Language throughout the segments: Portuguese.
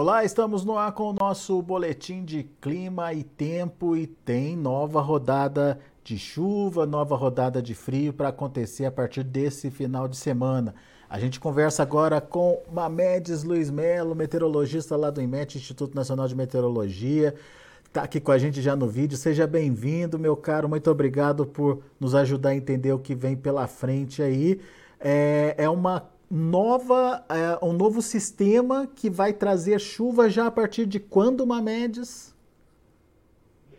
Olá, estamos no ar com o nosso boletim de clima e tempo e tem nova rodada de chuva, nova rodada de frio para acontecer a partir desse final de semana. A gente conversa agora com Mamedes Luiz Melo, meteorologista lá do IMET, Instituto Nacional de Meteorologia. Está aqui com a gente já no vídeo. Seja bem-vindo, meu caro. Muito obrigado por nos ajudar a entender o que vem pela frente aí. É, é uma nova, é, um novo sistema que vai trazer chuva já a partir de quando, Mamedes?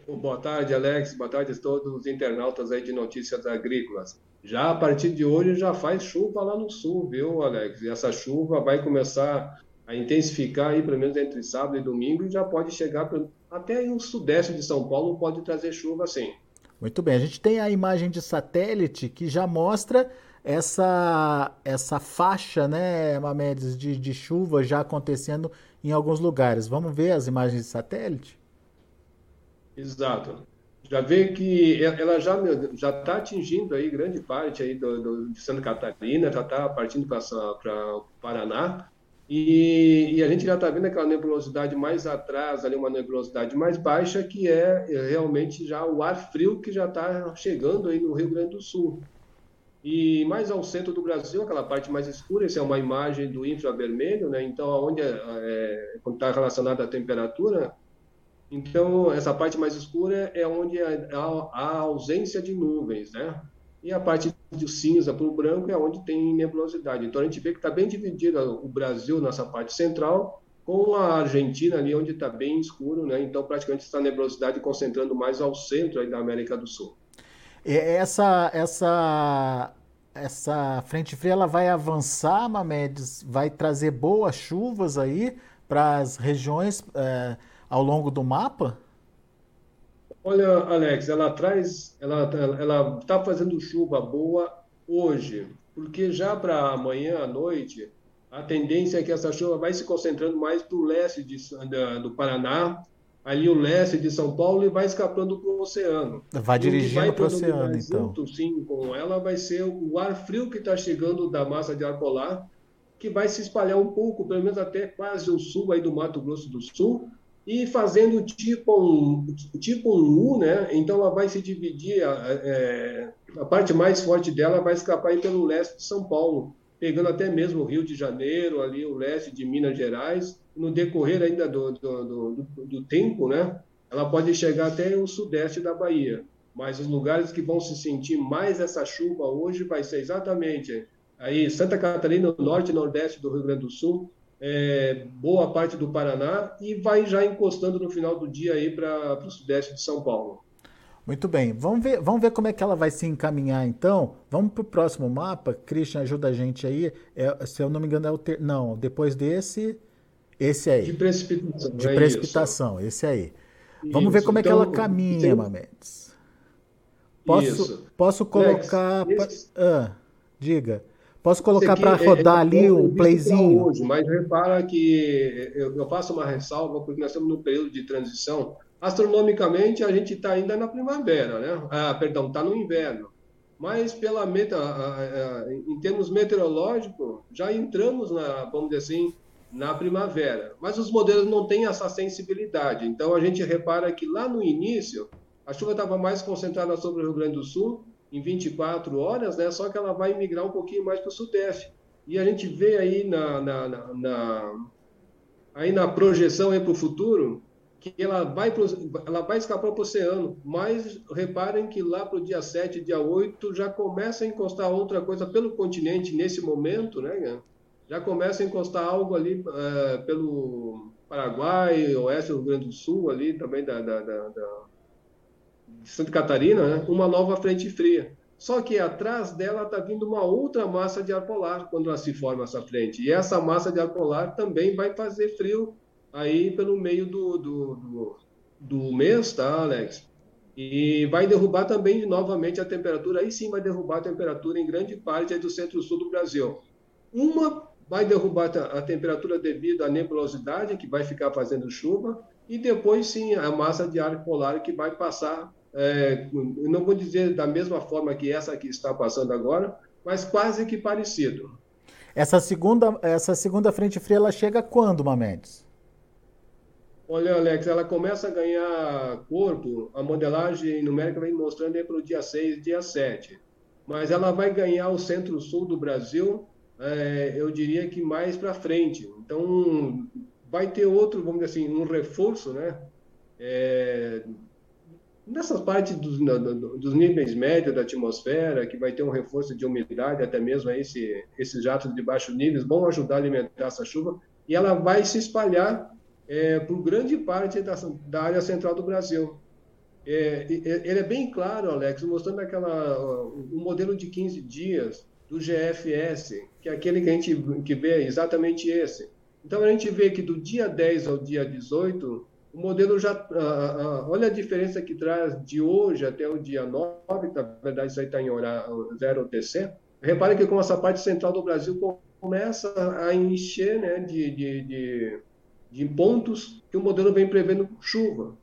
Boa tarde, Alex. Boa tarde a todos os internautas aí de notícias agrícolas. Já a partir de hoje já faz chuva lá no sul, viu, Alex? E essa chuva vai começar a intensificar aí, pelo menos entre sábado e domingo, e já pode chegar até o sudeste de São Paulo, pode trazer chuva sim. Muito bem, a gente tem a imagem de satélite que já mostra essa, essa faixa, né, Mamedes, de, de chuva já acontecendo em alguns lugares. Vamos ver as imagens de satélite? Exato. Já vê que ela já já está atingindo aí grande parte aí do, do de Santa Catarina, já está partindo para o Paraná. E, e, a gente já está vendo aquela nebulosidade mais atrás, ali uma nebulosidade mais baixa, que é, é realmente já o ar frio que já está chegando aí no Rio Grande do Sul. E mais ao centro do Brasil, aquela parte mais escura, essa é uma imagem do infravermelho, né? Então, onde é, é, está relacionada à temperatura, então essa parte mais escura é onde há, a ausência de nuvens, né? E a parte de cinza para o branco é onde tem nebulosidade. Então a gente vê que está bem dividido o Brasil nessa parte central com a Argentina ali onde está bem escuro, né? Então praticamente está a nebulosidade concentrando mais ao centro aí da América do Sul. Essa, essa, essa frente fria ela vai avançar, Mamedes, vai trazer boas chuvas aí para as regiões é, ao longo do mapa? Olha, Alex, ela traz, ela ela está fazendo chuva boa hoje, porque já para amanhã à noite a tendência é que essa chuva vai se concentrando mais para o leste de, do Paraná ali o leste de São Paulo e vai escapando para o oceano. Vai dirigindo para o oceano, então. Junto, sim, com ela vai ser o ar frio que está chegando da massa de ar polar, que vai se espalhar um pouco, pelo menos até quase o sul aí do Mato Grosso do Sul, e fazendo tipo um, tipo um U, né? Então ela vai se dividir, a, a, é, a parte mais forte dela vai escapar pelo leste de São Paulo, pegando até mesmo o Rio de Janeiro, ali o leste de Minas Gerais, no decorrer ainda do, do, do, do, tempo, né, ela pode chegar até o sudeste da Bahia. Mas os lugares que vão se sentir mais essa chuva hoje vai ser exatamente aí Santa Catarina, norte e nordeste do Rio Grande do Sul, é, boa parte do Paraná e vai já encostando no final do dia aí para o sudeste de São Paulo. Muito bem, vamos ver, vamos ver como é que ela vai se encaminhar então. Vamos para o próximo mapa. Christian, ajuda a gente aí. É, se eu não me engano, é o ter... Não, depois desse, esse aí. De precipitação. De é precipitação, isso. esse aí. Vamos isso. ver como é que ela então, caminha, tem... Mamedes. Posso, isso. posso colocar. Esse... Ah, diga. Posso colocar para é, rodar é, ali o um playzinho? Hoje, mas repara que eu, eu faço uma ressalva, porque nós estamos no período de transição Astronomicamente, a gente está ainda na primavera, né? Ah, perdão, está no inverno. Mas pela meta, em termos meteorológicos, já entramos na, vamos dizer assim, na primavera. Mas os modelos não têm essa sensibilidade. Então a gente repara que lá no início a chuva estava mais concentrada sobre o Rio Grande do Sul em 24 horas, né? Só que ela vai migrar um pouquinho mais para o sudeste. E a gente vê aí na, na, na, na aí na projeção para o futuro que ela vai, pro, ela vai escapar para o oceano, mas reparem que lá para o dia 7, dia 8, já começa a encostar outra coisa pelo continente nesse momento, né? Já começa a encostar algo ali é, pelo Paraguai, oeste do Rio Grande do Sul, ali também da, da, da, da Santa Catarina, né? uma nova frente fria. Só que atrás dela está vindo uma outra massa de ar polar quando ela se forma essa frente. E essa massa de ar polar também vai fazer frio aí pelo meio do, do, do, do mês, tá, Alex? E vai derrubar também novamente a temperatura, aí sim vai derrubar a temperatura em grande parte do centro-sul do Brasil. Uma vai derrubar a temperatura devido à nebulosidade, que vai ficar fazendo chuva, e depois sim a massa de ar polar que vai passar, é, não vou dizer da mesma forma que essa que está passando agora, mas quase que parecido. Essa segunda, essa segunda frente fria ela chega quando, Mamedes? Olha, Alex, ela começa a ganhar corpo, a modelagem numérica vem mostrando aí para o dia 6 dia 7. Mas ela vai ganhar o centro-sul do Brasil, é, eu diria que mais para frente. Então, vai ter outro, vamos dizer assim, um reforço, né? É, nessas partes dos, dos, níveis médios da atmosfera, que vai ter um reforço de umidade, até mesmo esse, esses jatos de baixo níveis vão ajudar a alimentar essa chuva, e ela vai se espalhar é, por grande parte da, da, área central do Brasil. É, ele é bem claro, Alex, mostrando aquela, o modelo de 15 dias do GFS, que é aquele que a gente que vê exatamente esse. Então, a gente vê que do dia 10 ao dia 18, o modelo já. olha a diferença que traz de hoje até o dia 9, na verdade, isso aí está em horário 0 TC. Repare que com essa parte central do Brasil começa a encher né, de, de, de de pontos que o modelo vem prevendo chuva.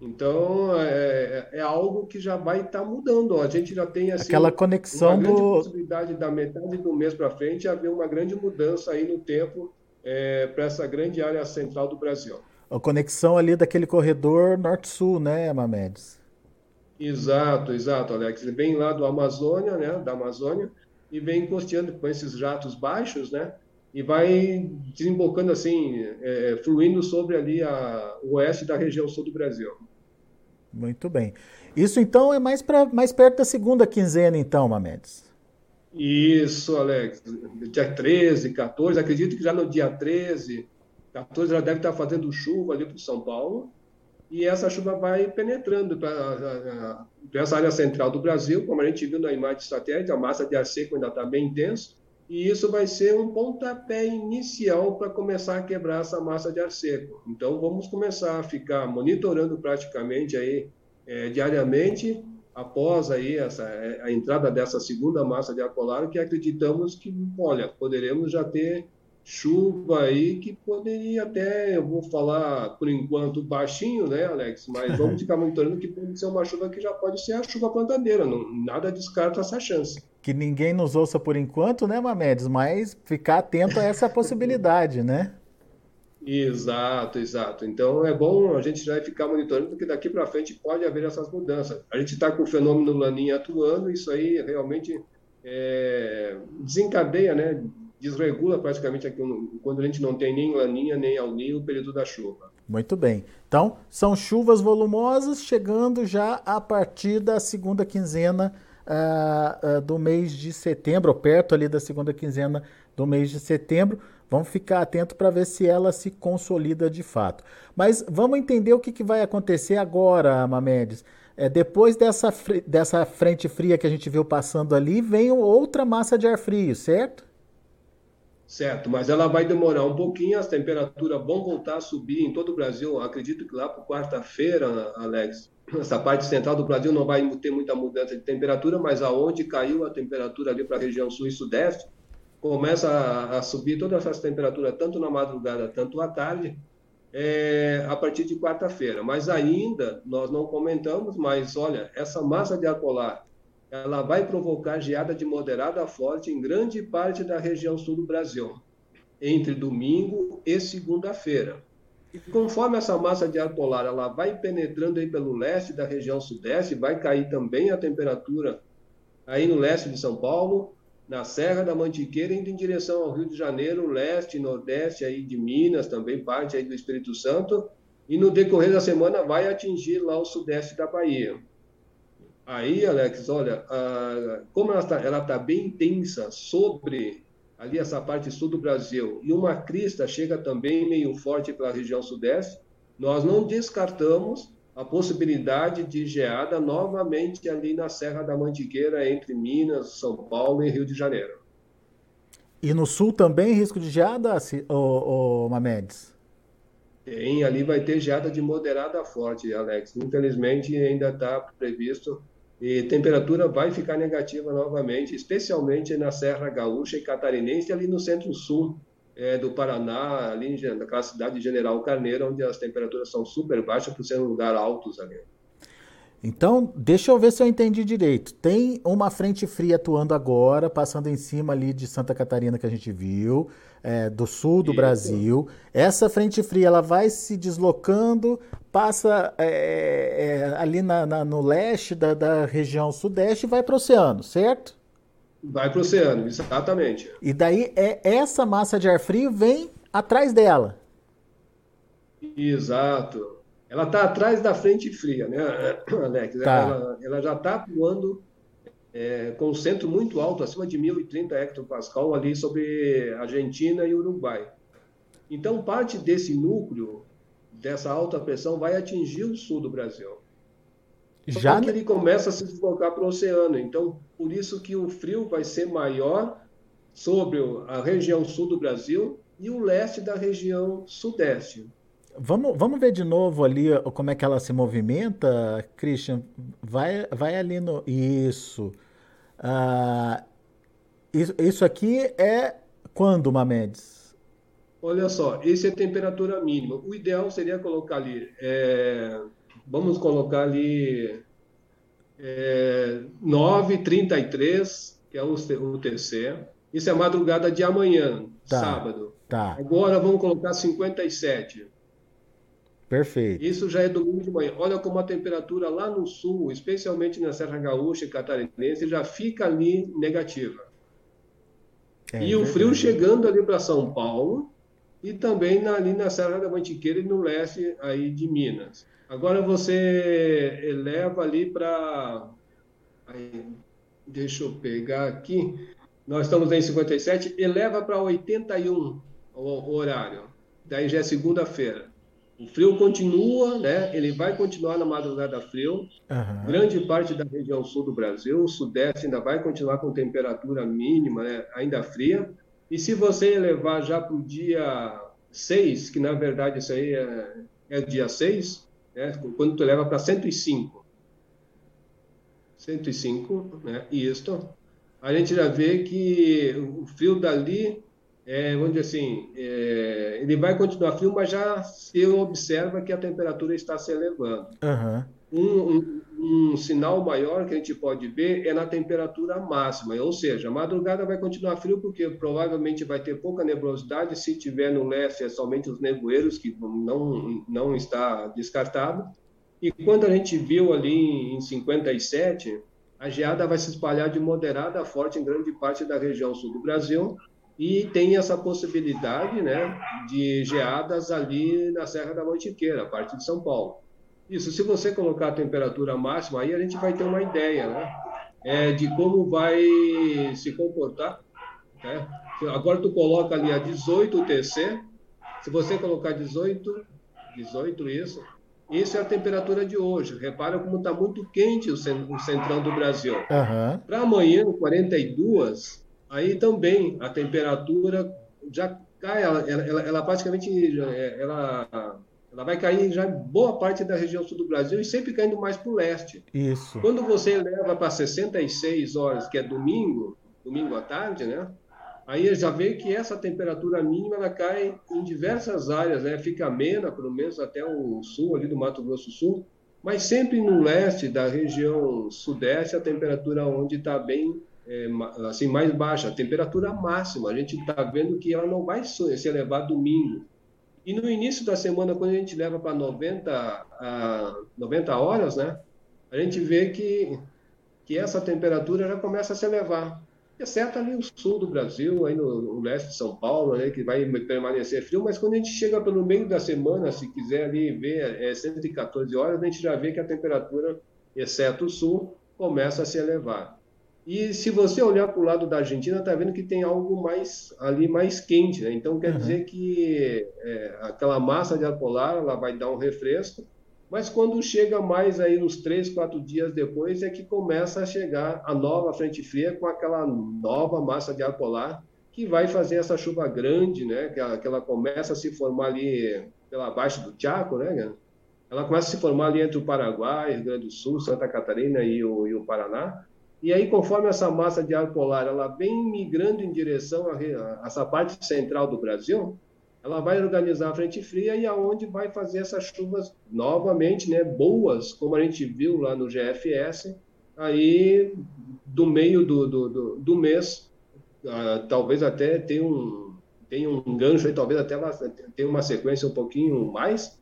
Então, é, é algo que já vai estar tá mudando. A gente já tem assim, aquela conexão uma grande do... possibilidade da metade do mês para frente haver uma grande mudança aí no tempo é, para essa grande área central do Brasil. A conexão ali daquele corredor norte-sul, né, Mamedes? Exato, exato, Alex. Ele vem lá do Amazônia, né, da Amazônia, e vem encosteando com esses jatos baixos, né, e vai desembocando assim, é, é, fluindo sobre ali a, o oeste da região sul do Brasil. Muito bem. Isso então é mais, pra, mais perto da segunda quinzena, então, Mamedes. Isso, Alex. Dia 13, 14, acredito que já no dia 13, 14 já deve estar fazendo chuva ali para São Paulo. E essa chuva vai penetrando para essa área central do Brasil, como a gente viu na imagem de satélite, a massa de ar seco ainda está bem intensa e isso vai ser um pontapé inicial para começar a quebrar essa massa de ar seco. Então, vamos começar a ficar monitorando praticamente aí é, diariamente após aí essa, é, a entrada dessa segunda massa de ar polar, que acreditamos que, olha, poderemos já ter chuva aí que poderia até, eu vou falar por enquanto baixinho, né, Alex? Mas vamos ficar monitorando que pode ser uma chuva que já pode ser a chuva plantadeira, não, nada descarta essa chance que ninguém nos ouça por enquanto, né, Mamedes? Mas ficar atento a essa possibilidade, né? Exato, exato. Então é bom a gente já ficar monitorando, porque daqui para frente pode haver essas mudanças. A gente está com o fenômeno Laninha atuando, isso aí realmente é, desencadeia, né? Desregula praticamente aqui, quando a gente não tem nem Laninha nem Alninho o período da chuva. Muito bem. Então, são chuvas volumosas chegando já a partir da segunda quinzena uh, uh, do mês de setembro, ou perto ali da segunda quinzena do mês de setembro. Vamos ficar atento para ver se ela se consolida de fato. Mas vamos entender o que, que vai acontecer agora, Mamedes. É, depois dessa, dessa frente fria que a gente viu passando ali, vem outra massa de ar frio, certo? Certo, mas ela vai demorar um pouquinho, as temperaturas vão voltar a subir em todo o Brasil. Acredito que lá para quarta-feira, Alex, essa parte central do Brasil não vai ter muita mudança de temperatura, mas aonde caiu a temperatura ali para a região sul e sudeste, começa a, a, subir todas essas temperaturas, tanto na madrugada, tanto à tarde, é, a partir de quarta-feira. Mas ainda, nós não comentamos, mas olha, essa massa de ar polar, ela vai provocar geada de moderada a forte em grande parte da região sul do Brasil, entre domingo e segunda-feira. E conforme essa massa de ar polar ela vai penetrando aí pelo leste da região sudeste, vai cair também a temperatura aí no leste de São Paulo, na Serra da Mantiqueira, indo em direção ao Rio de Janeiro, leste nordeste aí de Minas, também parte aí do Espírito Santo, e no decorrer da semana vai atingir lá o sudeste da Bahia. Aí, Alex, olha, como ela está tá bem intensa sobre ali essa parte sul do Brasil, e uma crista chega também meio forte para a região sudeste, nós não descartamos a possibilidade de geada novamente ali na Serra da Mantiqueira, entre Minas, São Paulo e Rio de Janeiro. E no sul também risco de geada, o, o Mamedes? Tem, ali vai ter geada de moderada a forte, Alex. Infelizmente ainda está previsto e temperatura vai ficar negativa novamente, especialmente na Serra Gaúcha e Catarinense, ali no centro-sul é, do Paraná, ali naquela cidade de General Carneiro, onde as temperaturas são super baixas por ser um lugar altos ali. Então, deixa eu ver se eu entendi direito. Tem uma frente fria atuando agora, passando em cima ali de Santa Catarina que a gente viu, é, do sul do Isso. Brasil. Essa frente fria ela vai se deslocando, passa é, é, ali na, na, no leste da, da região sudeste e vai para o oceano, certo? Vai para o oceano, exatamente. E daí é essa massa de ar frio vem atrás dela. Exato. Ela está atrás da frente fria, né, Alex? Tá. Ela, ela, já está atuando é, com um centro muito alto, acima de 1.030 hectopascal, ali sobre Argentina e Uruguai. Então, parte desse núcleo, dessa alta pressão, vai atingir o sul do Brasil. Já que ele começa a se deslocar para o oceano. Então, por isso que o frio vai ser maior sobre a região sul do Brasil e o leste da região sudeste. Vamos, vamos ver de novo ali como é que ela se movimenta, Christian. Vai, vai ali no. Isso. Ah, isso, isso aqui é quando, Mamedes? Olha só, esse é temperatura mínima. O ideal seria colocar ali. É, vamos colocar ali é, 9h33, que é o, o TC. Isso é madrugada de amanhã, tá, sábado. Tá. Agora vamos colocar 57. Perfeito. Isso já é domingo de manhã. Olha como a temperatura lá no sul, especialmente na Serra Gaúcha e Catarinense, já fica ali negativa. É, e o frio chegando ali para São Paulo e também na, ali na Serra da Mantiqueira e no leste aí de Minas. Agora você eleva ali para. Deixa eu pegar aqui. Nós estamos em 57, eleva para 81 o, o horário. Daí já é segunda-feira. O frio continua, né? Ele vai continuar na madrugada frio. Uhum. Grande parte da região sul do Brasil, o sudeste ainda vai continuar com temperatura mínima, né? ainda fria. E se você elevar já para o dia 6, que na verdade isso aí é, é dia 6, né? quando tu leva para 105. 105, né? Isto. A gente já vê que o frio dali é, vamos dizer assim, é, ele vai continuar frio, mas já se observa que a temperatura está se elevando. Uhum. Um, um, um, sinal maior que a gente pode ver é na temperatura máxima, ou seja, a madrugada vai continuar frio porque provavelmente vai ter pouca nebulosidade, se tiver no leste é somente os nevoeiros, que não, não está descartado. E quando a gente viu ali em 57, a geada vai se espalhar de moderada a forte em grande parte da região sul do Brasil, e tem essa possibilidade né, de geadas ali na Serra da Mantiqueira, a parte de São Paulo. Isso, se você colocar a temperatura máxima, aí a gente vai ter uma ideia né, é, de como vai se comportar. Né? Agora tu coloca ali a 18 TC, se você colocar 18, 18 isso, isso é a temperatura de hoje. Repara como está muito quente o centrão do Brasil. Uhum. Para amanhã, 42, aí também a temperatura já cai, ela, ela, ela praticamente é, ela, ela vai cair já em boa parte da região sul do Brasil e sempre caindo mais para o leste. Isso. Quando você leva para 66 horas, que é domingo, domingo à tarde, né? Aí já vê que essa temperatura mínima ela cai em diversas áreas, né? Fica amena, pelo menos até o sul ali do Mato Grosso do Sul, mas sempre no leste da região sudeste a temperatura onde está bem é, assim mais baixa, a temperatura máxima. A gente está vendo que ela não vai se elevar domingo. E no início da semana, quando a gente leva para 90, a 90 horas, né, a gente vê que, que essa temperatura já começa a se elevar. Exceto ali o sul do Brasil, aí no, no leste de São Paulo, né, que vai permanecer frio, mas quando a gente chega pelo meio da semana, se quiser ali ver é, 114 horas, a gente já vê que a temperatura, exceto o sul, começa a se elevar. E se você olhar para o lado da Argentina, está vendo que tem algo mais ali mais quente, né? Então quer uhum. dizer que é, aquela massa de ar polar ela vai dar um refresco, mas quando chega mais aí uns três, quatro dias depois é que começa a chegar a nova frente fria com aquela nova massa de ar polar que vai fazer essa chuva grande, né? Que ela, que ela começa a se formar ali pela baixa do Chaco, né? Ela começa a se formar ali entre o Paraguai, Rio Grande do Sul, Santa Catarina e o, e o Paraná. E aí, conforme essa massa de ar polar ela vem migrando em direção a, a essa parte central do Brasil, ela vai organizar a frente fria e aonde vai fazer essas chuvas novamente, né, boas, como a gente viu lá no GFS, aí do meio do, do, do, do mês, uh, talvez até tenha um, tenha um gancho aí, talvez até tenha uma sequência um pouquinho mais,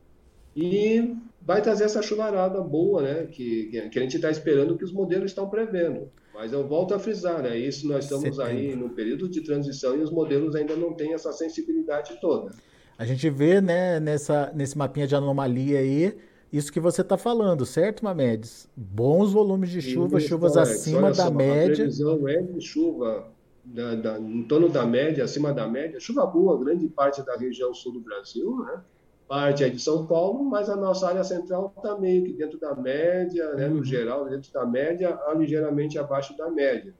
e vai trazer essa chuvarada boa, né, que, que a gente está esperando que os modelos estão prevendo. Mas eu volto a frisar, né? Isso nós estamos Setembro. aí no período de transição e os modelos ainda não têm essa sensibilidade toda. A gente vê, né, nessa, nesse mapinha de anomalia aí, isso que você está falando, certo, Mamedes? Bons volumes de chuva, Isso, chuvas acima da média. A previsão é de chuva da, da, em torno da média, acima da média. Chuva boa, grande parte da região sul do Brasil, né? Parte é de São Paulo, mas a nossa área central está meio que dentro da média, né, no uhum. geral, dentro da média, ligeiramente abaixo da média.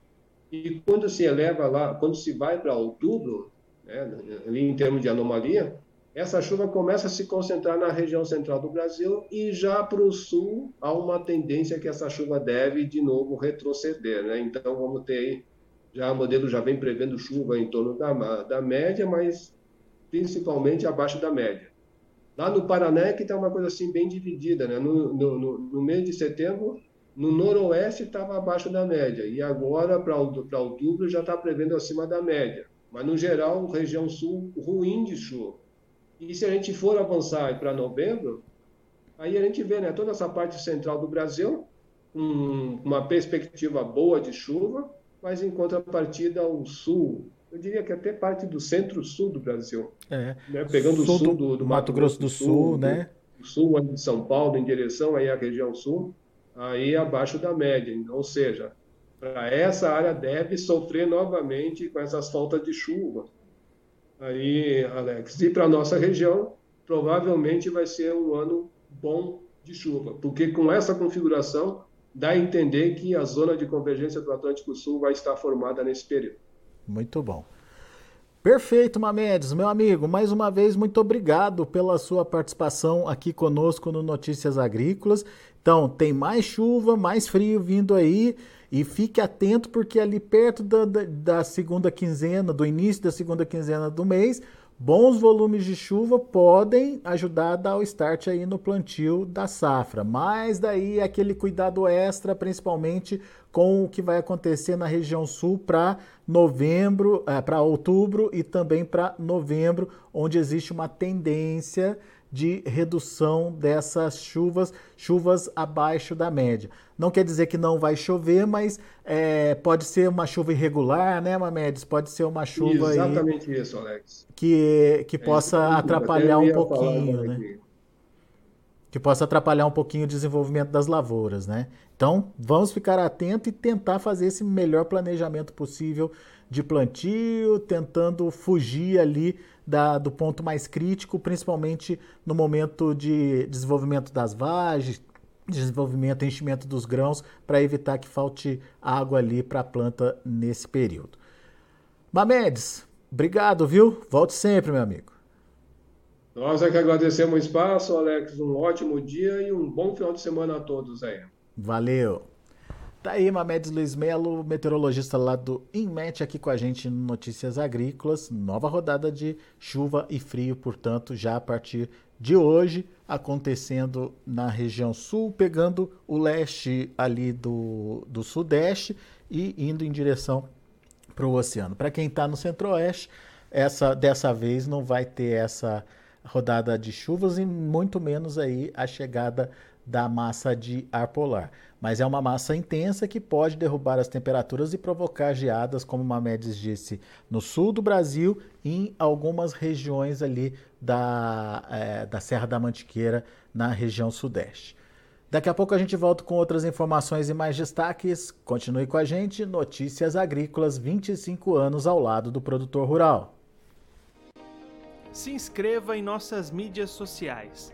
E quando se eleva lá, quando se vai para outubro, né, ali em termos de anomalia, essa chuva começa a se concentrar na região central do Brasil e já para o sul há uma tendência que essa chuva deve de novo retroceder. Né? Então vamos ter aí, já o modelo já vem prevendo chuva em torno da, da média, mas principalmente abaixo da média. Lá no Paraná é que está uma coisa assim bem dividida, né? No, no, no, no mês de setembro, no noroeste estava abaixo da média e agora para outubro já está prevendo acima da média. Mas no geral, região sul ruim de chuva. E se a gente for avançar para novembro, aí a gente vê, né? Toda essa parte central do Brasil um, uma perspectiva boa de chuva, mas em contrapartida o sul, eu diria que até parte do centro-sul do Brasil. É. Né? Pegando o sul do, do, Mato, Grosso do Sul, sul né? Do sul de São Paulo, em direção aí à região sul, aí abaixo da média. Então, ou seja, para essa área deve sofrer novamente com essas faltas de chuva. Aí, Alex, e para nossa região, provavelmente vai ser um ano bom de chuva, porque com essa configuração dá a entender que a zona de convergência do Atlântico Sul vai estar formada nesse período. Muito bom. Perfeito, Mamedes. Meu amigo, mais uma vez, muito obrigado pela sua participação aqui conosco no Notícias Agrícolas. Então, tem mais chuva, mais frio vindo aí. E fique atento, porque ali perto da, da, da segunda quinzena, do início da segunda quinzena do mês, Bons volumes de chuva podem ajudar a dar o start aí no plantio da safra, mas daí aquele cuidado extra, principalmente com o que vai acontecer na região sul para novembro, é, para outubro e também para novembro, onde existe uma tendência de redução dessas chuvas, chuvas abaixo da média. Não quer dizer que não vai chover, mas é, pode ser uma chuva irregular, né, Mamedes? Pode ser uma chuva Exatamente aí, isso, Alex. Que, que é, possa atrapalhar um pouquinho, né? Que possa atrapalhar um pouquinho o desenvolvimento das lavouras, né? Então, vamos ficar atento e tentar fazer esse melhor planejamento possível de plantio, tentando fugir ali da, do ponto mais crítico, principalmente no momento de desenvolvimento das vagens, desenvolvimento e enchimento dos grãos, para evitar que falte água ali para a planta nesse período. Mamedes, obrigado, viu? Volte sempre, meu amigo. Nós é que agradecemos o espaço, Alex. Um ótimo dia e um bom final de semana a todos aí. Valeu! Tá aí Mamedes Luiz Melo, meteorologista lá do INMET, aqui com a gente no Notícias Agrícolas. Nova rodada de chuva e frio, portanto, já a partir de hoje, acontecendo na região sul, pegando o leste ali do, do sudeste e indo em direção para o oceano. Para quem está no centro-oeste, essa, dessa vez não vai ter essa rodada de chuvas e muito menos aí a chegada da massa de ar polar. Mas é uma massa intensa que pode derrubar as temperaturas e provocar geadas, como Mamedes disse, no sul do Brasil e em algumas regiões ali da, é, da Serra da Mantiqueira, na região sudeste. Daqui a pouco a gente volta com outras informações e mais destaques. Continue com a gente. Notícias Agrícolas 25 anos ao lado do produtor rural. Se inscreva em nossas mídias sociais